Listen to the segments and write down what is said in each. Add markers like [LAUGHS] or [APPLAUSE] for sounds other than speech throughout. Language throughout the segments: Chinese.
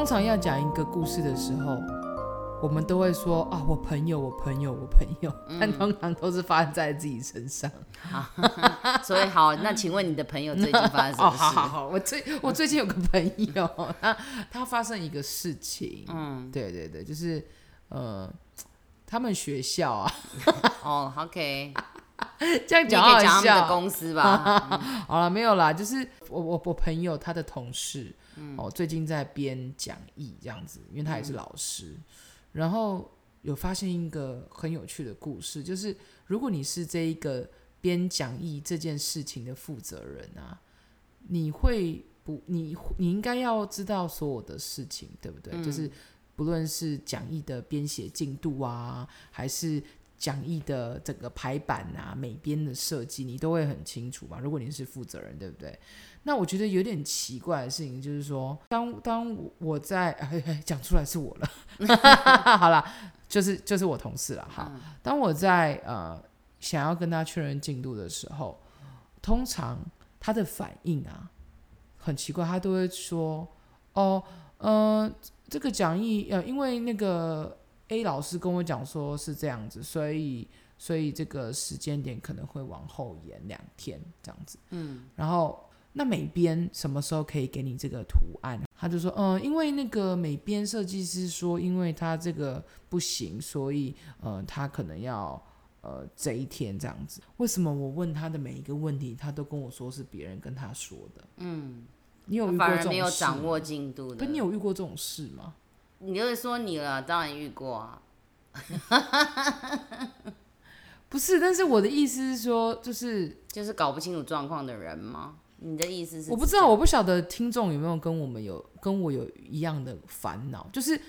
通常要讲一个故事的时候，我们都会说啊，我朋友，我朋友，我朋友，嗯、但通常都是发生在自己身上。好，[LAUGHS] 所以好，那请问你的朋友最近发生什么事？[LAUGHS] 哦，好好好，我最我最近有个朋友，[LAUGHS] 他他发生一个事情，嗯，对对对，就是呃，他们学校啊，哦，OK，这样讲好笑，的公司吧，嗯、好了，没有啦，就是我我我朋友他的同事，嗯、哦，最近在编讲义这样子，因为他也是老师。嗯然后有发现一个很有趣的故事，就是如果你是这一个编讲义这件事情的负责人啊，你会不你你应该要知道所有的事情，对不对？嗯、就是不论是讲义的编写进度啊，还是讲义的整个排版啊、每边的设计，你都会很清楚嘛。如果你是负责人，对不对？那我觉得有点奇怪的事情就是说，当当我在讲出来是我了，[LAUGHS] 好了，就是就是我同事了哈。当我在呃想要跟他确认进度的时候，通常他的反应啊很奇怪，他都会说哦，呃，这个讲义呃，因为那个 A 老师跟我讲说是这样子，所以所以这个时间点可能会往后延两天这样子，嗯，然后。那美编什么时候可以给你这个图案？他就说，嗯，因为那个美编设计师说，因为他这个不行，所以呃，他可能要呃这一天这样子。为什么我问他的每一个问题，他都跟我说是别人跟他说的？嗯，你有遇过这种事？没有掌握进度的。你有遇过这种事吗？你就是说你了，当然遇过啊。[LAUGHS] 不是，但是我的意思是说，就是就是搞不清楚状况的人吗？你的意思是？我不知道，我不晓得听众有没有跟我们有跟我有一样的烦恼，就是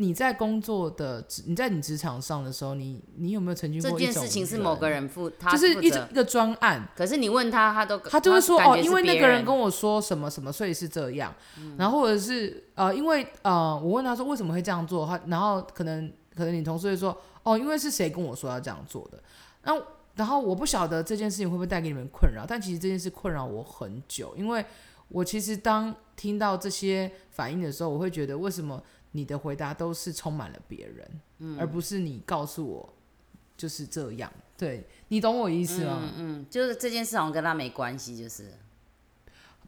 你在工作的，你在你职场上的时候，你你有没有曾经过这件事情是某个人？负，他就是一一个专案，可是你问他，他都他就会说哦，因为那个人跟我说什么什么，所以是这样，嗯、然后或者是呃，因为呃，我问他说为什么会这样做，他然后可能可能你同事会说哦，因为是谁跟我说要这样做的，然后。然后我不晓得这件事情会不会带给你们困扰，但其实这件事困扰我很久，因为我其实当听到这些反应的时候，我会觉得为什么你的回答都是充满了别人，嗯、而不是你告诉我就是这样。对，你懂我意思吗？嗯，嗯，就是这件事好像跟他没关系，就是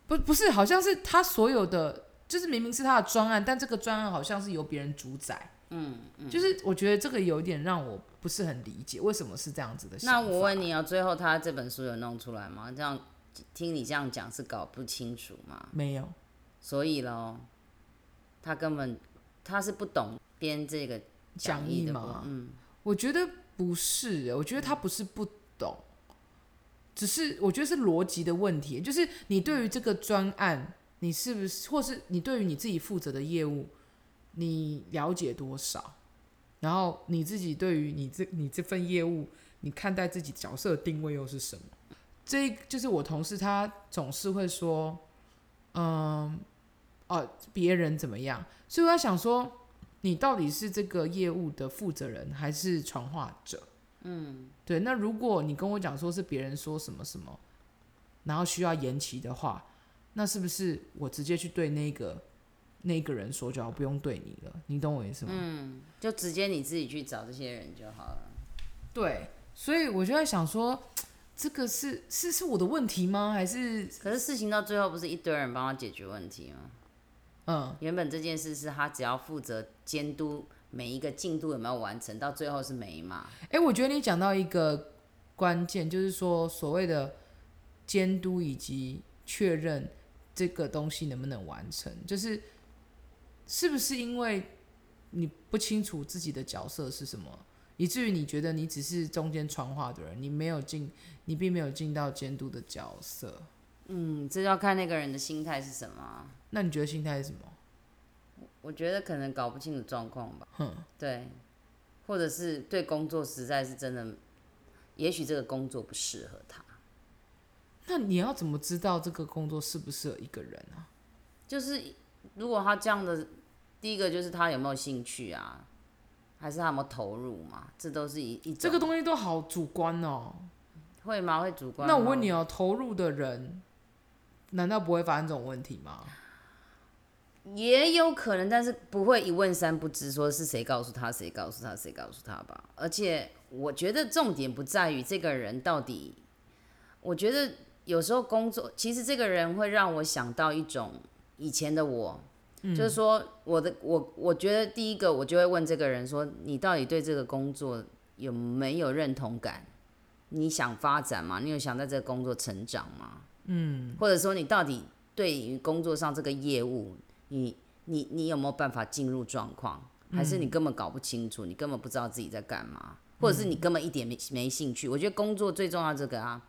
不不是，好像是他所有的，就是明明是他的专案，但这个专案好像是由别人主宰。嗯，嗯，就是我觉得这个有点让我不是很理解，为什么是这样子的。那我问你啊，最后他这本书有弄出来吗？这样听你这样讲是搞不清楚吗？没有，所以喽，他根本他是不懂编这个讲义的吗？嗯，我觉得不是，我觉得他不是不懂，只是我觉得是逻辑的问题，就是你对于这个专案，你是不是，或是你对于你自己负责的业务。你了解多少？然后你自己对于你这你这份业务，你看待自己角色的定位又是什么？这就是我同事，他总是会说，嗯，哦，别人怎么样？所以我在想说，你到底是这个业务的负责人，还是传话者？嗯，对。那如果你跟我讲说是别人说什么什么，然后需要延期的话，那是不是我直接去对那个？那个人说就好，不用对你了，你懂我意思吗？嗯，就直接你自己去找这些人就好了。对，所以我就在想说，这个是是是我的问题吗？还是？可是事情到最后不是一堆人帮他解决问题吗？嗯，原本这件事是他只要负责监督每一个进度有没有完成，到最后是没嘛？哎、欸，我觉得你讲到一个关键，就是说所谓的监督以及确认这个东西能不能完成，就是。是不是因为你不清楚自己的角色是什么，以至于你觉得你只是中间传话的人，你没有进，你并没有进到监督的角色？嗯，这要看那个人的心态是什么。那你觉得心态是什么？我觉得可能搞不清楚状况吧。哼，对，或者是对工作实在是真的，也许这个工作不适合他。那你要怎么知道这个工作适不适合一个人啊？就是如果他这样的。第一个就是他有没有兴趣啊，还是他有没有投入嘛？这都是一一。这个东西都好主观哦。会吗？会主观？那我问你哦，投入的人难道不会发生这种问题吗？也有可能，但是不会一问三不知，说是谁告诉他，谁告诉他，谁告诉他吧。而且我觉得重点不在于这个人到底，我觉得有时候工作，其实这个人会让我想到一种以前的我，嗯、就是说我的我，我觉得第一个我就会问这个人说，你到底对这个工作有没有认同感？你想发展吗？你有想在这个工作成长吗？嗯，或者说你到底对于工作上这个业务？你你你有没有办法进入状况？还是你根本搞不清楚？你根本不知道自己在干嘛？或者是你根本一点没没兴趣？我觉得工作最重要这个啊。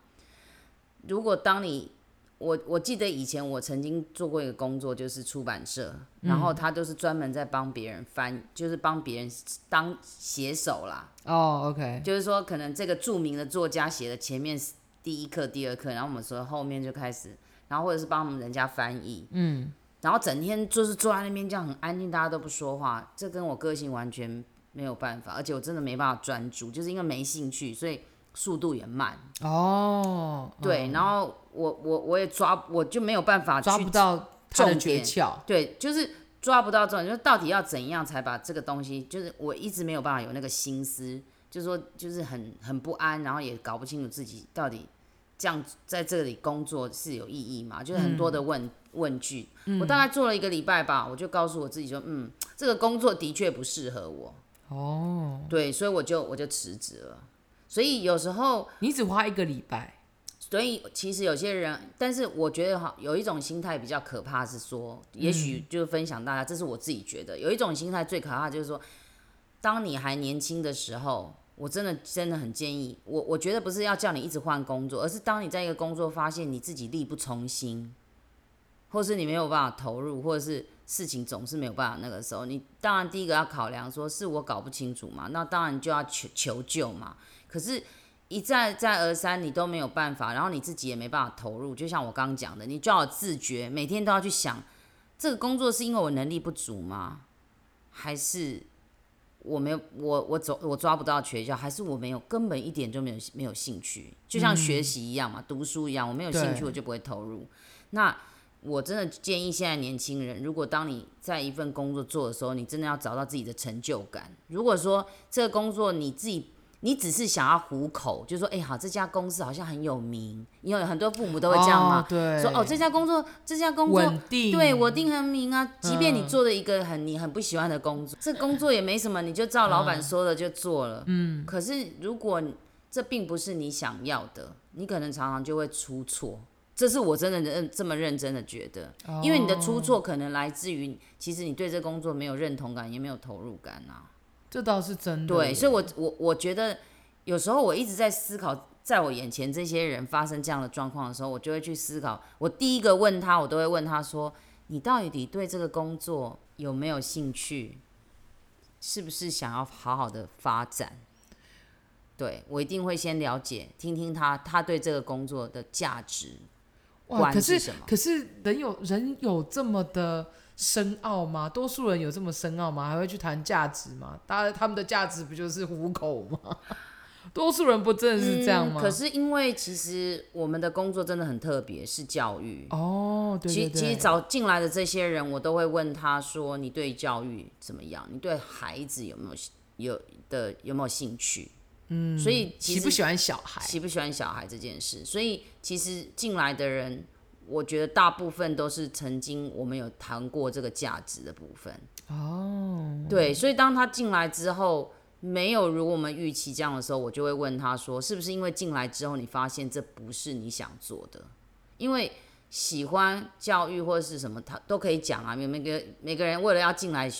如果当你我我记得以前我曾经做过一个工作，就是出版社，然后他都是专门在帮别人翻，就是帮别人当写手啦。哦，OK，就是说可能这个著名的作家写的前面第一课、第二课，然后我们说后面就开始，然后或者是帮我们人家翻译，嗯。然后整天就是坐在那边，这样很安静，大家都不说话，这跟我个性完全没有办法，而且我真的没办法专注，就是因为没兴趣，所以速度也慢。哦，对，然后我我我也抓，我就没有办法抓不到他的诀窍。对，就是抓不到重点，就是到底要怎样才把这个东西，就是我一直没有办法有那个心思，就是说就是很很不安，然后也搞不清楚自己到底这样在这里工作是有意义吗？就是很多的问。嗯问句，我大概做了一个礼拜吧，我就告诉我自己说，嗯，这个工作的确不适合我。哦，对，所以我就我就辞职了。所以有时候你只花一个礼拜，所以其实有些人，但是我觉得哈，有一种心态比较可怕，是说，也许就是分享大家，这是我自己觉得，有一种心态最可怕，就是说，当你还年轻的时候，我真的真的很建议我，我觉得不是要叫你一直换工作，而是当你在一个工作发现你自己力不从心。或是你没有办法投入，或者是事情总是没有办法，那个时候你当然第一个要考量，说是我搞不清楚嘛，那当然就要求求救嘛。可是，一再再而三，你都没有办法，然后你自己也没办法投入。就像我刚刚讲的，你就要自觉，每天都要去想，这个工作是因为我能力不足吗？还是我没有我我走我抓不到学校？还是我没有根本一点就没有没有兴趣？就像学习一样嘛，嗯、读书一样，我没有兴趣，我就不会投入。那我真的建议现在年轻人，如果当你在一份工作做的时候，你真的要找到自己的成就感。如果说这个工作你自己，你只是想要糊口，就说，哎，好，这家公司好像很有名，因为很多父母都会这样嘛，哦、对，说哦，这家工作，这家工作稳定，对，我定很名啊。即便你做了一个很你很不喜欢的工作，嗯、这工作也没什么，你就照老板说的就做了。嗯，可是如果这并不是你想要的，你可能常常就会出错。这是我真的认这么认真的觉得，因为你的出错可能来自于，其实你对这工作没有认同感，也没有投入感啊。这倒是真的。对，所以我我我觉得有时候我一直在思考，在我眼前这些人发生这样的状况的时候，我就会去思考。我第一个问他，我都会问他说：“你到底对这个工作有没有兴趣？是不是想要好好的发展？”对，我一定会先了解，听听他他对这个工作的价值。哇，可是可是人有人有这么的深奥吗？多数人有这么深奥吗？还会去谈价值吗？大家他们的价值不就是糊口吗？[LAUGHS] 多数人不真的是这样吗？嗯，可是因为其实我们的工作真的很特别，是教育哦。对对对。其实其实早进来的这些人，我都会问他说：“你对教育怎么样？你对孩子有没有有的有没有兴趣？”嗯，所以喜不喜欢小孩？喜不喜欢小孩这件事，所以其实进来的人，我觉得大部分都是曾经我们有谈过这个价值的部分。哦，对，所以当他进来之后，没有如我们预期这样的时候，我就会问他说，是不是因为进来之后你发现这不是你想做的？因为喜欢教育或者是什么，他都可以讲啊。每每个每个人为了要进来。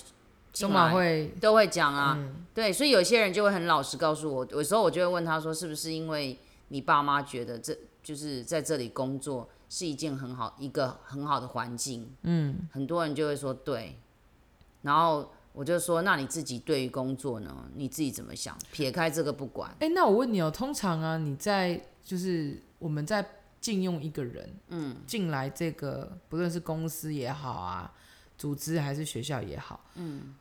都会都会讲啊，嗯、对，所以有些人就会很老实告诉我，有时候我就会问他说，是不是因为你爸妈觉得这就是在这里工作是一件很好一个很好的环境，嗯，很多人就会说对，然后我就说，那你自己对于工作呢，你自己怎么想？撇开这个不管，哎、欸，那我问你哦，通常啊，你在就是我们在禁用一个人，嗯，进来这个不论是公司也好啊，组织还是学校也好，嗯。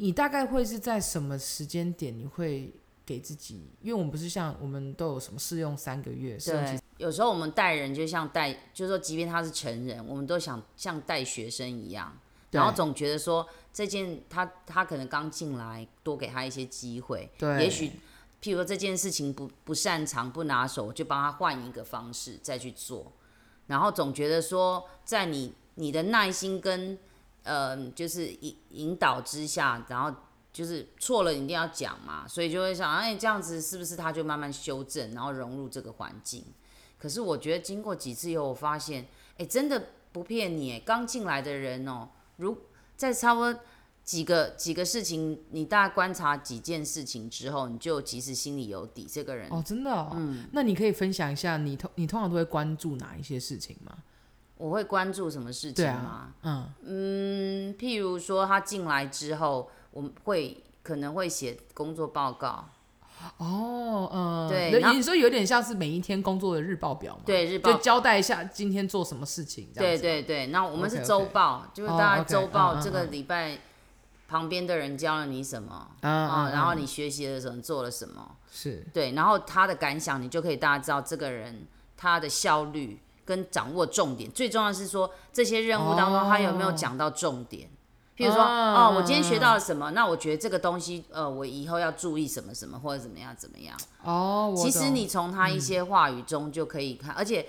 你大概会是在什么时间点？你会给自己，因为我们不是像我们都有什么试用三个月，对，有时候我们带人就像带，就是说，即便他是成人，我们都想像带学生一样。然后总觉得说这件他他可能刚进来，多给他一些机会，对，也许譬如说这件事情不不擅长不拿手，我就帮他换一个方式再去做，然后总觉得说在你你的耐心跟呃就是引引导之下，然后就是错了一定要讲嘛，所以就会想哎这样子是不是他就慢慢修正，然后融入这个环境？可是我觉得经过几次以后，我发现哎真的不骗你，刚进来的人哦。如在差不多几个几个事情，你大概观察几件事情之后，你就其实心里有底。这个人哦，真的哦，嗯，那你可以分享一下你，你通你通常都会关注哪一些事情吗？我会关注什么事情吗？啊、嗯嗯，譬如说他进来之后，我们会可能会写工作报告。哦，嗯，对，你说有点像是每一天工作的日报表嘛？对，日报就交代一下今天做什么事情。对对对，那我们是周报，okay, okay. 就是大家周报这个礼拜旁边的人教了你什么啊，然后你学习的时候你做了什么？是对，然后他的感想你就可以大家知道这个人他的效率跟掌握重点，最重要的是说这些任务当中他有没有讲到重点。譬如说，哦，我今天学到了什么？那我觉得这个东西，呃，我以后要注意什么什么，或者怎么样怎么样。哦，其实你从他一些话语中就可以看，嗯、而且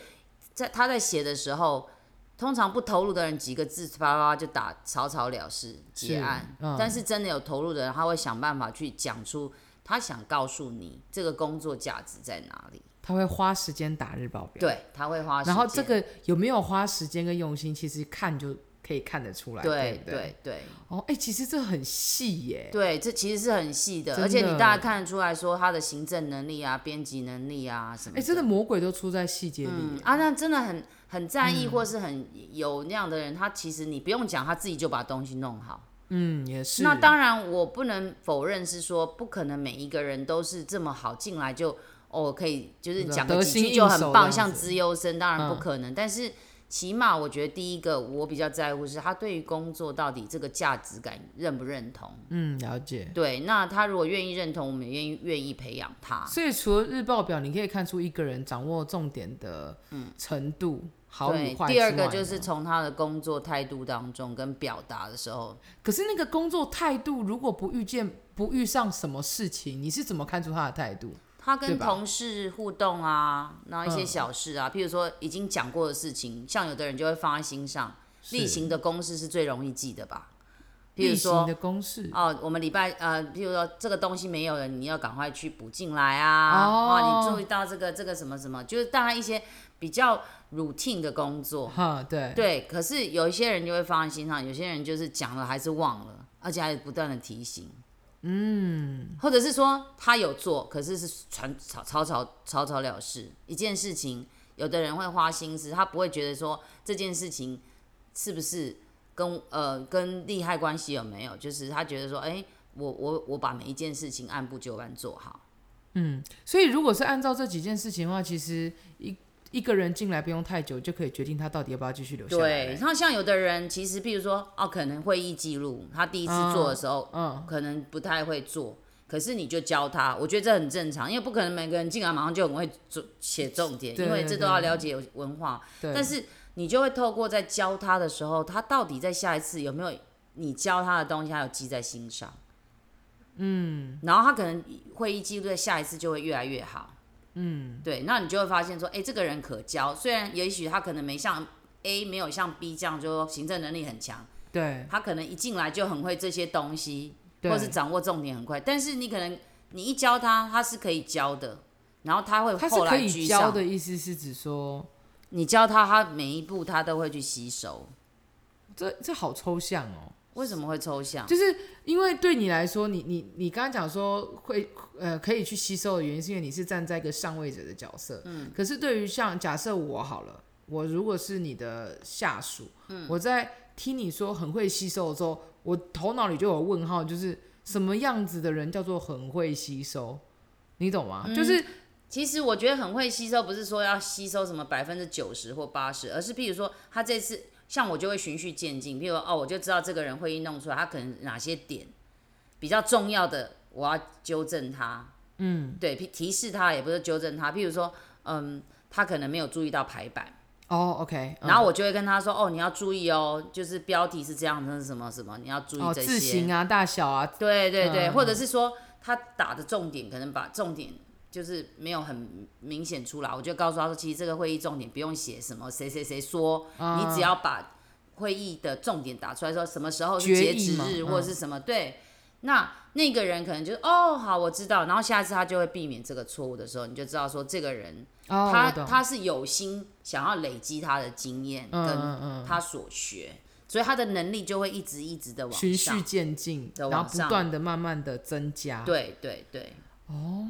在他在写的时候，通常不投入的人几个字啪啪啪就打草草了事结案，嗯、但是真的有投入的人，他会想办法去讲出他想告诉你这个工作价值在哪里。他会花时间打日报表，对，他会花时间。然后这个有没有花时间跟用心，其实看就。可以看得出来，对对对对。哦，哎、欸，其实这很细耶。对，这其实是很细的，的，而且你大概看得出来说他的行政能力啊、编辑能力啊什么。哎、欸，真的魔鬼都出在细节里、嗯、啊！那真的很很在意，或是很有那样的人，嗯、他其实你不用讲，他自己就把东西弄好。嗯，也是。那当然，我不能否认是说，不可能每一个人都是这么好进来就哦可以就是讲个几句就很棒，像资优生，当然不可能，嗯、但是。起码我觉得第一个我比较在乎是他对于工作到底这个价值感认不认同。嗯，了解。对，那他如果愿意认同，我们也愿意愿意培养他。所以除了日报表，你可以看出一个人掌握重点的程度、嗯、好与坏。第二个就是从他的工作态度当中跟表达的时候。可是那个工作态度，如果不遇见不遇上什么事情，你是怎么看出他的态度？他跟同事互动啊，然后一些小事啊，譬如说已经讲过的事情，像有的人就会放在心上。例行的公事是最容易记的吧？譬如说，例行的公事哦，我们礼拜呃，譬如说这个东西没有了，你要赶快去补进来啊。哦，你注意到这个这个什么什么，就是大概一些比较 routine 的工作。哈，对对。可是有一些人就会放在心上，有些人就是讲了还是忘了，而且还不断的提醒。嗯，或者是说他有做，可是是传草草草草草了事一件事情。有的人会花心思，他不会觉得说这件事情是不是跟呃跟利害关系有没有，就是他觉得说，哎、我我我把每一件事情按部就班做好。嗯，所以如果是按照这几件事情的话，其实一。一个人进来不用太久，就可以决定他到底要不要继续留下来。对，然后像有的人，其实比如说哦，可能会议记录，他第一次做的时候，嗯、哦，可能不太会做，可是你就教他，我觉得这很正常，因为不可能每个人进来马上就很会做写重点，因为这都要了解文化。对。但是你就会透过在教他的时候，他到底在下一次有没有你教他的东西，他有记在心上。嗯。然后他可能会议记录在下一次就会越来越好。嗯，对，那你就会发现说，哎、欸，这个人可教，虽然也许他可能没像 A 没有像 B 这样，就说行政能力很强，对，他可能一进来就很会这些东西，或是掌握重点很快，但是你可能你一教他，他是可以教的，然后他会后来居上。教的意思是指说，你教他，他每一步他都会去吸收，这这好抽象哦。为什么会抽象？就是因为对你来说，你你你刚刚讲说会呃可以去吸收的原因，是因为你是站在一个上位者的角色。嗯。可是对于像假设我好了，我如果是你的下属，嗯，我在听你说很会吸收的时候，我头脑里就有问号，就是什么样子的人叫做很会吸收？你懂吗？嗯，就是其实我觉得很会吸收，不是说要吸收什么百分之九十或八十，而是譬如说他这次。像我就会循序渐进，比如说哦，我就知道这个人会议弄出来，他可能哪些点比较重要的，我要纠正他。嗯，对，提提示他也不是纠正他。譬如说，嗯，他可能没有注意到排版。哦，OK，然后我就会跟他说，哦，你要注意哦，就是标题是这样，的什么什么，你要注意这些。字型啊，大小啊。对对对，或者是说他打的重点，可能把重点就是没有很明显出来，我就告诉他说，其实这个会议重点不用写什么谁谁谁说，你只要把会议的重点打出来，说什么时候是截止日或者是什么，对。那那个人可能就哦好，我知道，然后下次他就会避免这个错误的时候，你就知道说这个人、哦、他他是有心想要累积他的经验跟他所学，所以他的能力就会一直一直的往上，循序渐进，的然后不断的慢慢的增加。对对对。哦，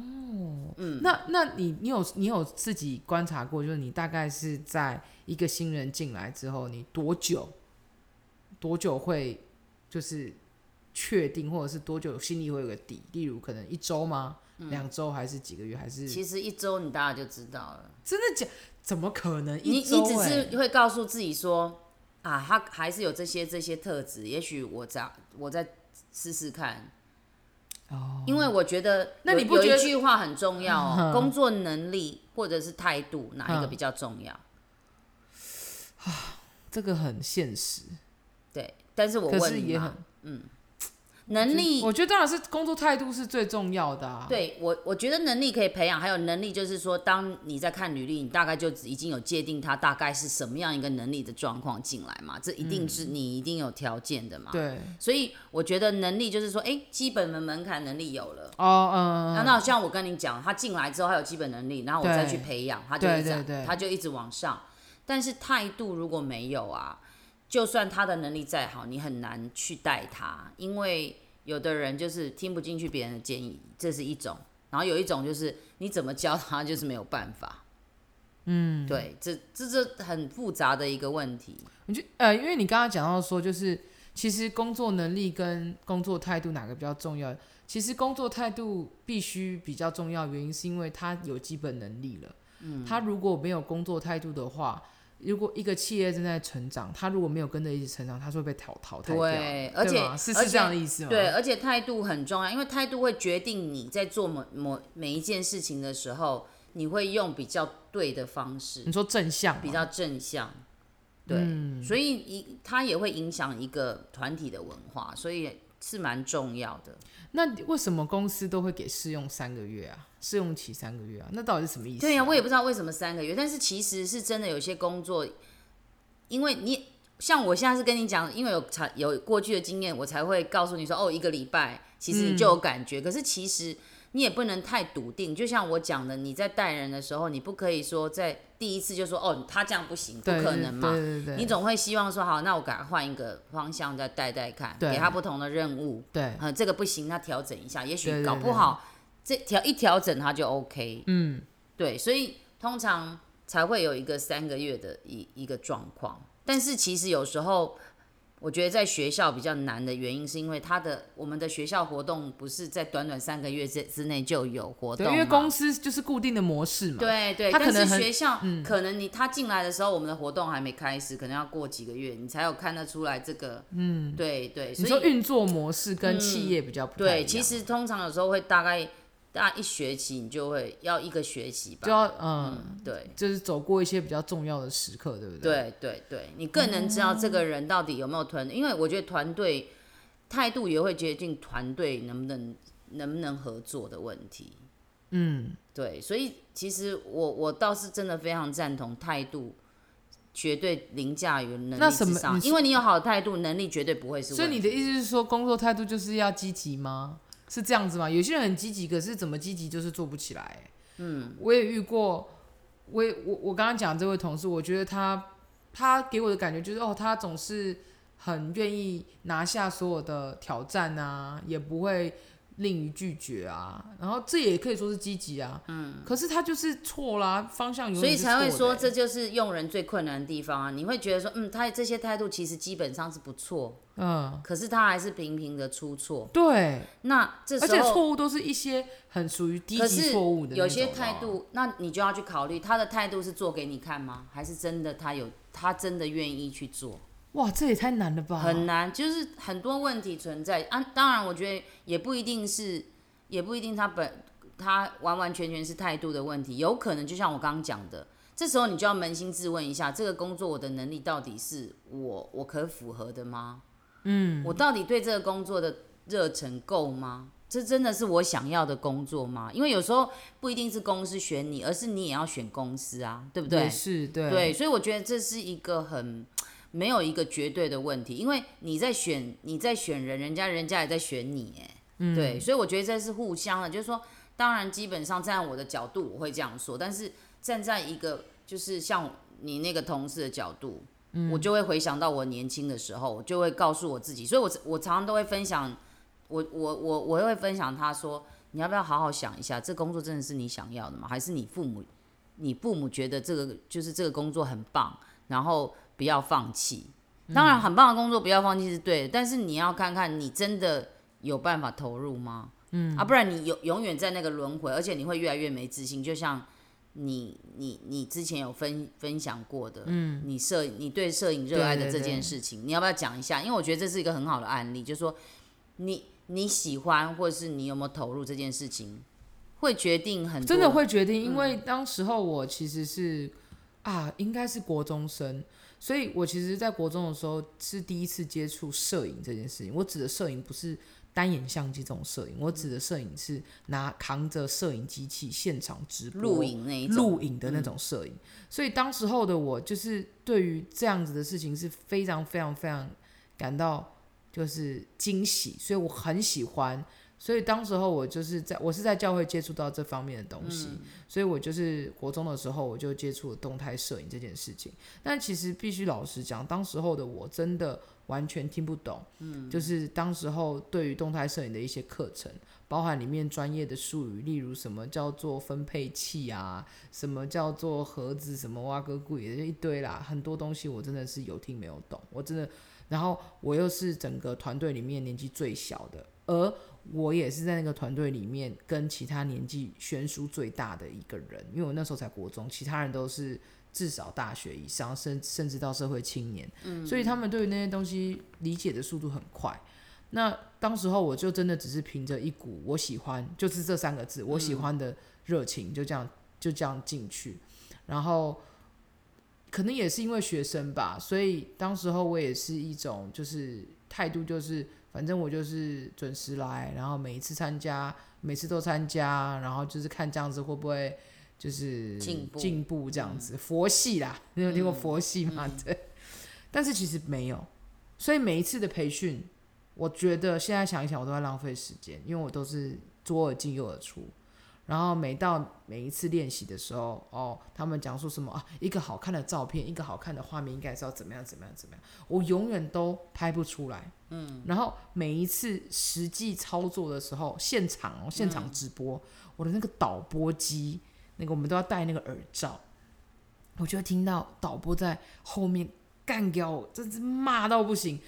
嗯，那那你你有你有自己观察过，就是你大概是在一个新人进来之后，你多久多久会就是。确定或者是多久心里会有个底，例如可能一周吗？两、嗯、周还是几个月？还是其实一周你大概就知道了。真的假？怎么可能一？你你只是会告诉自己说啊，他还是有这些这些特质，也许我再我再试试看。哦。因为我觉得，那你不觉得有一句话很重要哦？嗯、工作能力或者是态度，哪一个比较重要？啊，这个很现实。对，但是我问你嘛，嗯。能力，我觉得当然是工作态度是最重要的啊。对我，我觉得能力可以培养，还有能力就是说，当你在看履历，你大概就已经有界定他大概是什么样一个能力的状况进来嘛，这一定是你一定有条件的嘛。对、嗯，所以我觉得能力就是说，哎，基本的门槛能力有了。哦，嗯。那那像我跟你讲，他进来之后他有基本能力，然后我再去培养，他就一直他就一直往上。但是态度如果没有啊，就算他的能力再好，你很难去带他，因为。有的人就是听不进去别人的建议，这是一种；然后有一种就是你怎么教他 [LAUGHS] 就是没有办法。嗯，对，这这这很复杂的一个问题。你就呃，因为你刚刚讲到说，就是其实工作能力跟工作态度哪个比较重要？其实工作态度必须比较重要，原因是因为他有基本能力了。嗯，他如果没有工作态度的话。如果一个企业正在成长，他如果没有跟着一起成长，他是会被淘淘汰掉。对，而且是是这样的意思吗？对，而且态度很重要，因为态度会决定你在做某某每一件事情的时候，你会用比较对的方式。你说正向，比较正向。对，嗯、所以一它也会影响一个团体的文化，所以是蛮重要的。那为什么公司都会给试用三个月啊？试用期三个月啊？那到底是什么意思啊？对呀，我也不知道为什么三个月，但是其实是真的有些工作，因为你像我现在是跟你讲，因为有才有过去的经验，我才会告诉你说，哦，一个礼拜其实你就有感觉。嗯。可是其实你也不能太笃定，就像我讲的，你在带人的时候，你不可以说在第一次就说，哦，他这样不行，不可能嘛。对对对对。你总会希望说，好，那我给他换一个方向再带带看，给他不同的任务。对，嗯，这个不行，那调整一下，也许搞不好。这调一调整他就 OK，嗯，对，所以通常才会有一个三个月的一一个状况。但是其实有时候，我觉得在学校比较难的原因，是因为他的我们的学校活动不是在短短三个月之之内就有活动，因为公司就是固定的模式嘛。对对，他可能但是学校、嗯、可能你他进来的时候，我们的活动还没开始，可能要过几个月，你才有看得出来这个。嗯，对对，所以说运作模式跟企业比较不太一样、嗯、对，其实通常有时候会大概。大一学期你就会要一个学期吧，就要嗯，嗯对，就是走过一些比较重要的时刻，对不对？对对对，你更能知道这个人到底有没有团队，嗯，因为我觉得团队态度也会决定团队能不能能不能合作的问题。嗯，对，所以其实我我倒是真的非常赞同态度绝对凌驾于能力之上，那什么，因为你有好的态度，能力绝对不会是。所以你的意思是说，工作态度就是要积极吗？是这样子吗？有些人很积极，可是怎么积极就是做不起来。嗯，我也遇过，我也我我刚刚讲这位同事，我觉得他他给我的感觉就是哦，他总是很愿意拿下所有的挑战啊，也不会。吝于拒绝啊，然后这也可以说是积极啊，嗯，可是他就是错啦，方向所以才会说这就是用人最困难的地方啊。你会觉得说，嗯，他这些态度其实基本上是不错，嗯，可是他还是频频的出错，对，那这时候而且错误都是一些很属于低级错误的，有些态度，那你就要去考虑他的态度是做给你看吗？还是真的他有他真的愿意去做？哇，这也太难了吧！很难，就是很多问题存在啊。当然，我觉得也不一定是，也不一定他本他完完全全是态度的问题，有可能就像我刚刚讲的，这时候你就要扪心自问一下，这个工作我的能力到底是我我可符合的吗？嗯，我到底对这个工作的热忱够吗？这真的是我想要的工作吗？因为有时候不一定是公司选你，而是你也要选公司啊，对不对？是，对。对，所以我觉得这是一个很没有一个绝对的问题，因为你在选你在选人，人家人家也在选你，哎，嗯，对，所以我觉得这是互相的，就是说，当然基本上站在我的角度我会这样说，但是站在一个就是像你那个同事的角度，嗯，我就会回想到我年轻的时候，我就会告诉我自己，所以我我常常都会分享。我我我我会分享，他说你要不要好好想一下，这工作真的是你想要的吗？还是你父母，你父母觉得这个就是这个工作很棒，然后不要放弃。当然，很棒的工作不要放弃是对的，但是你要看看你真的有办法投入吗？嗯啊，不然你永永远在那个轮回，而且你会越来越没自信。就像你你你之前有分分享过的，嗯，你摄你对摄影热爱的这件事情，你要不要讲一下？因为我觉得这是一个很好的案例，就是说你。你喜欢，或者是你有没有投入这件事情，会决定很多。真的会决定，因为当时候我其实是、嗯、啊，应该是国中生，所以我其实，在国中的时候是第一次接触摄影这件事情。我指的摄影不是单眼相机这种摄影，我指的摄影是拿扛着摄影机器现场直播录影那一录影的那种摄影。所以当时候的我，就是对于这样子的事情是非常非常非常感到。就是惊喜，所以我很喜欢。所以当时候我就是在我是在教会接触到这方面的东西，嗯、所以我就是国中的时候我就接触了动态摄影这件事情。但其实必须老实讲，当时候的我真的完全听不懂。嗯，就是当时候对于动态摄影的一些课程，包含里面专业的术语，例如什么叫做分配器啊，什么叫做盒子，什么挖个柜，一堆啦，很多东西我真的是有听没有懂，我真的。然后我又是整个团队里面年纪最小的，而我也是在那个团队里面跟其他年纪悬殊最大的一个人，因为我那时候才国中，其他人都是至少大学以上，甚甚至到社会青年，嗯，所以他们对于那些东西理解的速度很快。那当时候我就真的只是凭着一股我喜欢，就是这三个字我喜欢的热情，就这样就这样进去，然后。可能也是因为学生吧，所以当时候我也是一种就是态度，就是反正我就是准时来，然后每一次参加，每次都参加，然后就是看这样子会不会就是进步进步这样子。佛系啦，你有听过佛系吗？嗯、对，但是其实没有，所以每一次的培训，我觉得现在想一想，我都在浪费时间，因为我都是左耳进右耳出。然后每到每一次练习的时候，哦，他们讲说什么啊？一个好看的照片，一个好看的画面，应该是要怎么样怎么样怎么样？我永远都拍不出来。嗯。然后每一次实际操作的时候，现场哦，现场直播，嗯、我的那个导播机，那个我们都要戴那个耳罩，我就会听到导播在后面干掉我，真是骂到不行。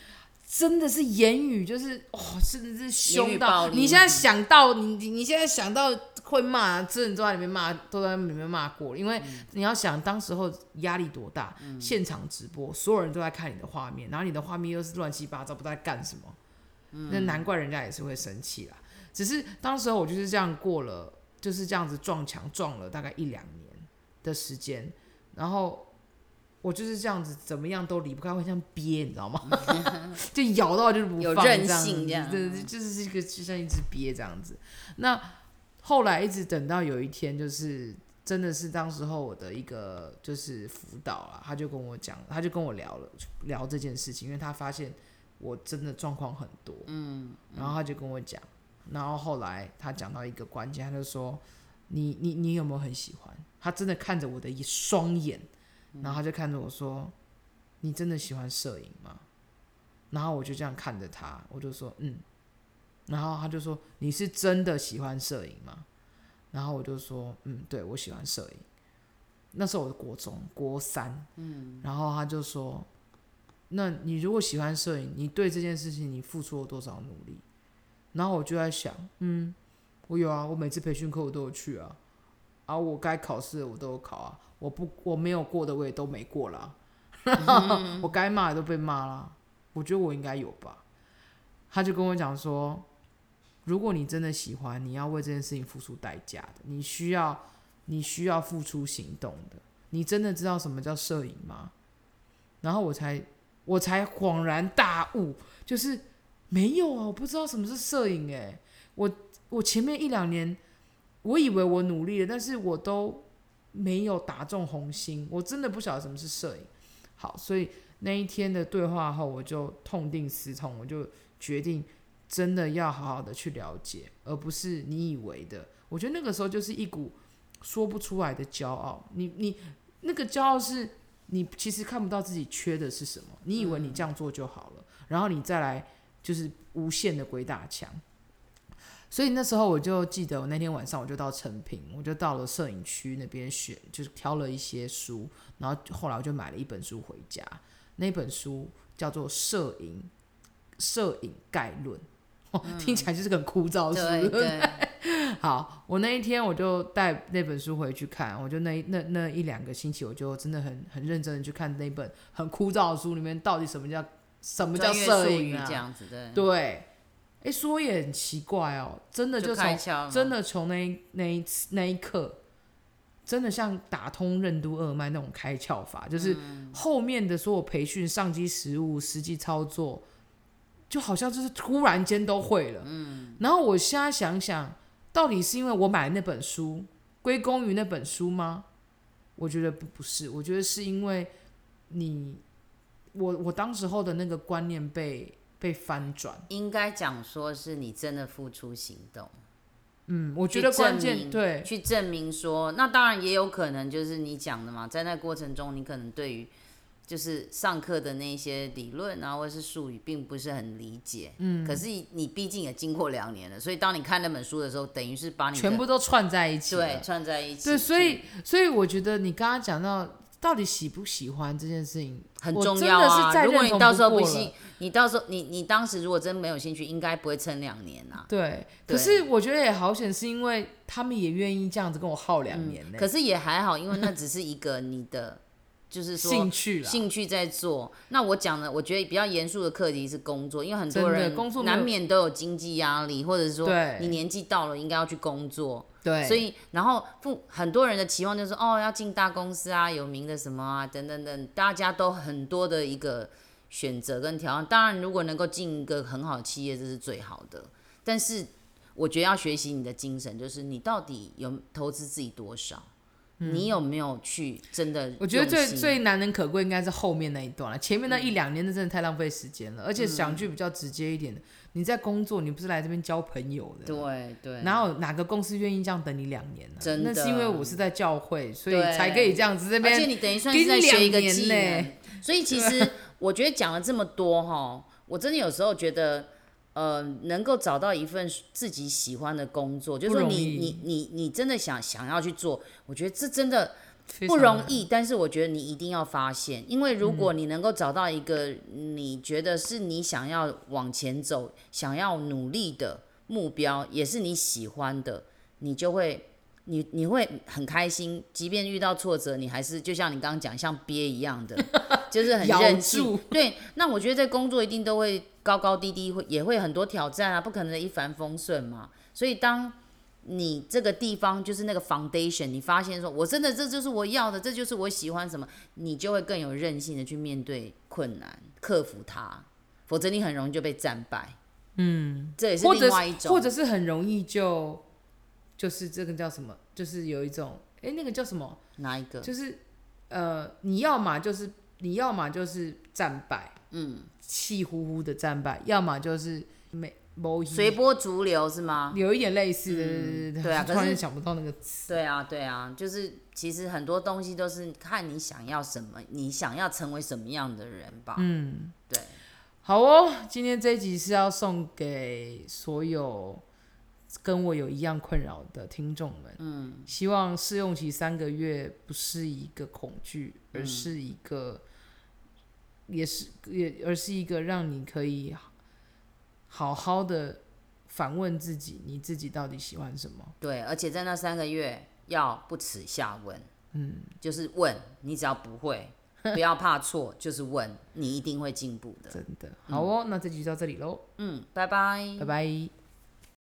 真的是言语，就是哦，真的是凶到你现在想到你，你现在想到会骂，真的都在里面骂，都在里面骂过。因为你要想当时候压力多大，嗯、现场直播，所有人都在看你的画面，然后你的画面又是乱七八糟，不知道在干什么，嗯、那难怪人家也是会生气啦。只是当时候我就是这样过了，就是这样子撞墙撞了大概一两年的时间，然后。我就是这样子，怎么样都离不开，会像鳖，你知道吗？[LAUGHS] 就咬到就是不放，有韧性这样，对，就是一个就像一只鳖这样子。那后来一直等到有一天，就是真的是当时候我的一个就是辅导啊，他就跟我讲，他就跟我聊了聊这件事情，因为他发现我真的状况很多，嗯，然后他就跟我讲，然后后来他讲到一个关键，他就说：“你你你有没有很喜欢？”他真的看着我的一双眼。然后他就看着我说：“你真的喜欢摄影吗？”然后我就这样看着他，我就说：“嗯。”然后他就说：“你是真的喜欢摄影吗？”然后我就说：“嗯，对，我喜欢摄影。”那时候我的国中国三，嗯。然后他就说：“那你如果喜欢摄影，你对这件事情你付出了多少努力？”然后我就在想：“嗯，我有啊，我每次培训课我都有去啊，啊，我该考试的我都有考啊。”我不，我没有过的我也都没过了，嗯、[LAUGHS] 我该骂的都被骂了，我觉得我应该有吧。他就跟我讲说，如果你真的喜欢，你要为这件事情付出代价的，你需要，你需要付出行动的。你真的知道什么叫摄影吗？然后我才我才恍然大悟，就是没有啊，我不知道什么是摄影诶，我我前面一两年，我以为我努力了，但是我都没有打中红心，我真的不晓得什么是摄影。好，所以那一天的对话后，我就痛定思痛，我就决定真的要好好的去了解，而不是你以为的。我觉得那个时候就是一股说不出来的骄傲，你你那个骄傲是你其实看不到自己缺的是什么，你以为你这样做就好了，然后你再来就是无限的鬼打墙。所以那时候我就记得，我那天晚上我就到诚品，我就到了摄影区那边选，就是挑了一些书，然后后来我就买了一本书回家。那本书叫做《摄影摄影概论》，哦，听起来就是个很枯燥。对对。[LAUGHS] 好，我那一天我就带那本书回去看，我就那那那一两个星期，我就真的很很认真的去看那本很枯燥的书里面到底什么叫什么叫摄影啊？这样子对。对。哎，说也很奇怪哦，真的就从真的从那那一次那一刻，真的像打通任督二脉那种开窍法，就是后面的所有培训、上机实务、实际操作，就好像就是突然间都会了。嗯，然后我现在想想，到底是因为我买的那本书归功于那本书吗？我觉得不不是，我觉得是因为你我我当时候的那个观念被。被翻转，应该讲说是你真的付出行动。嗯，我觉得关键对，去证明说，那当然也有可能就是你讲的嘛，在那过程中，你可能对于就是上课的那些理论啊，或者是术语，并不是很理解。嗯，可是你毕竟也经过两年了，所以当你看那本书的时候，等于是把你全部都串在一起，对，串在一起。对，所以所以我觉得你刚刚讲到。到底喜不喜欢这件事情很重要啊！如果你到时候不信，你到时候你你当时如果真没有兴趣，应该不会撑两年呐、啊。对，可是我觉得也好险，是因为他们也愿意这样子跟我耗两年、嗯。可是也还好，因为那只是一个你的。就是说兴趣，兴趣在做。那我讲的，我觉得比较严肃的课题是工作，因为很多人难免都有经济压力，或者是说你年纪到了应该要去工作。对，所以然后父很多人的期望就是哦，要进大公司啊，有名的什么啊，等等等，大家都很多的一个选择跟条件。当然，如果能够进一个很好的企业，这是最好的。但是我觉得要学习你的精神，就是你到底有投资自己多少。你有没有去真的？我觉得最最难能可贵应该是后面那一段了，前面那一两年那真的太浪费时间了。而且想句比较直接一点的，你在工作，你不是来这边交朋友的。对对。哪有哪个公司愿意这样等你两年呢？真的。那是因为我是在教会，所以才可以这样子这边。而且你等于算是在学一个技能。所以其实 [LAUGHS] 我觉得讲了这么多哈，我真的有时候觉得。呃，能够找到一份自己喜欢的工作，就是说你你你你真的想想要去做，我觉得这真的不容易。但是我觉得你一定要发现，因为如果你能够找到一个你觉得是你想要往前走、想要努力的目标，也是你喜欢的，你就会你你会很开心。即便遇到挫折，你还是就像你刚刚讲，像鳖一样的，[LAUGHS] 就是很韧性。对，那我觉得在工作一定都会。高高低低会也会很多挑战啊，不可能一帆风顺嘛。所以当你这个地方就是那个 foundation，你发现说我真的这就是我要的，这就是我喜欢什么，你就会更有韧性的去面对困难，克服它。否则你很容易就被战败。嗯，这也是另外一种，或者是很容易就就是这个叫什么，就是有一种哎、欸，那个叫什么？哪一个？就是呃，你要嘛就是你要嘛就是战败。嗯。气呼呼的战败，要么就是没随波逐流是吗？有一点类似的，嗯、对啊，突然想不到那个词。对啊，对啊，就是其实很多东西都是看你想要什么，你想要成为什么样的人吧。嗯，对。好哦，今天这一集是要送给所有跟我有一样困扰的听众们。嗯，希望试用期三个月不是一个恐惧，而是一个。也是也，而是一个让你可以好好的反问自己，你自己到底喜欢什么？对，而且在那三个月要不耻下问，嗯，就是问你，只要不会，[LAUGHS] 不要怕错，就是问你，一定会进步的。真的，好哦，嗯、那这集就到这里喽。嗯，拜拜，拜拜。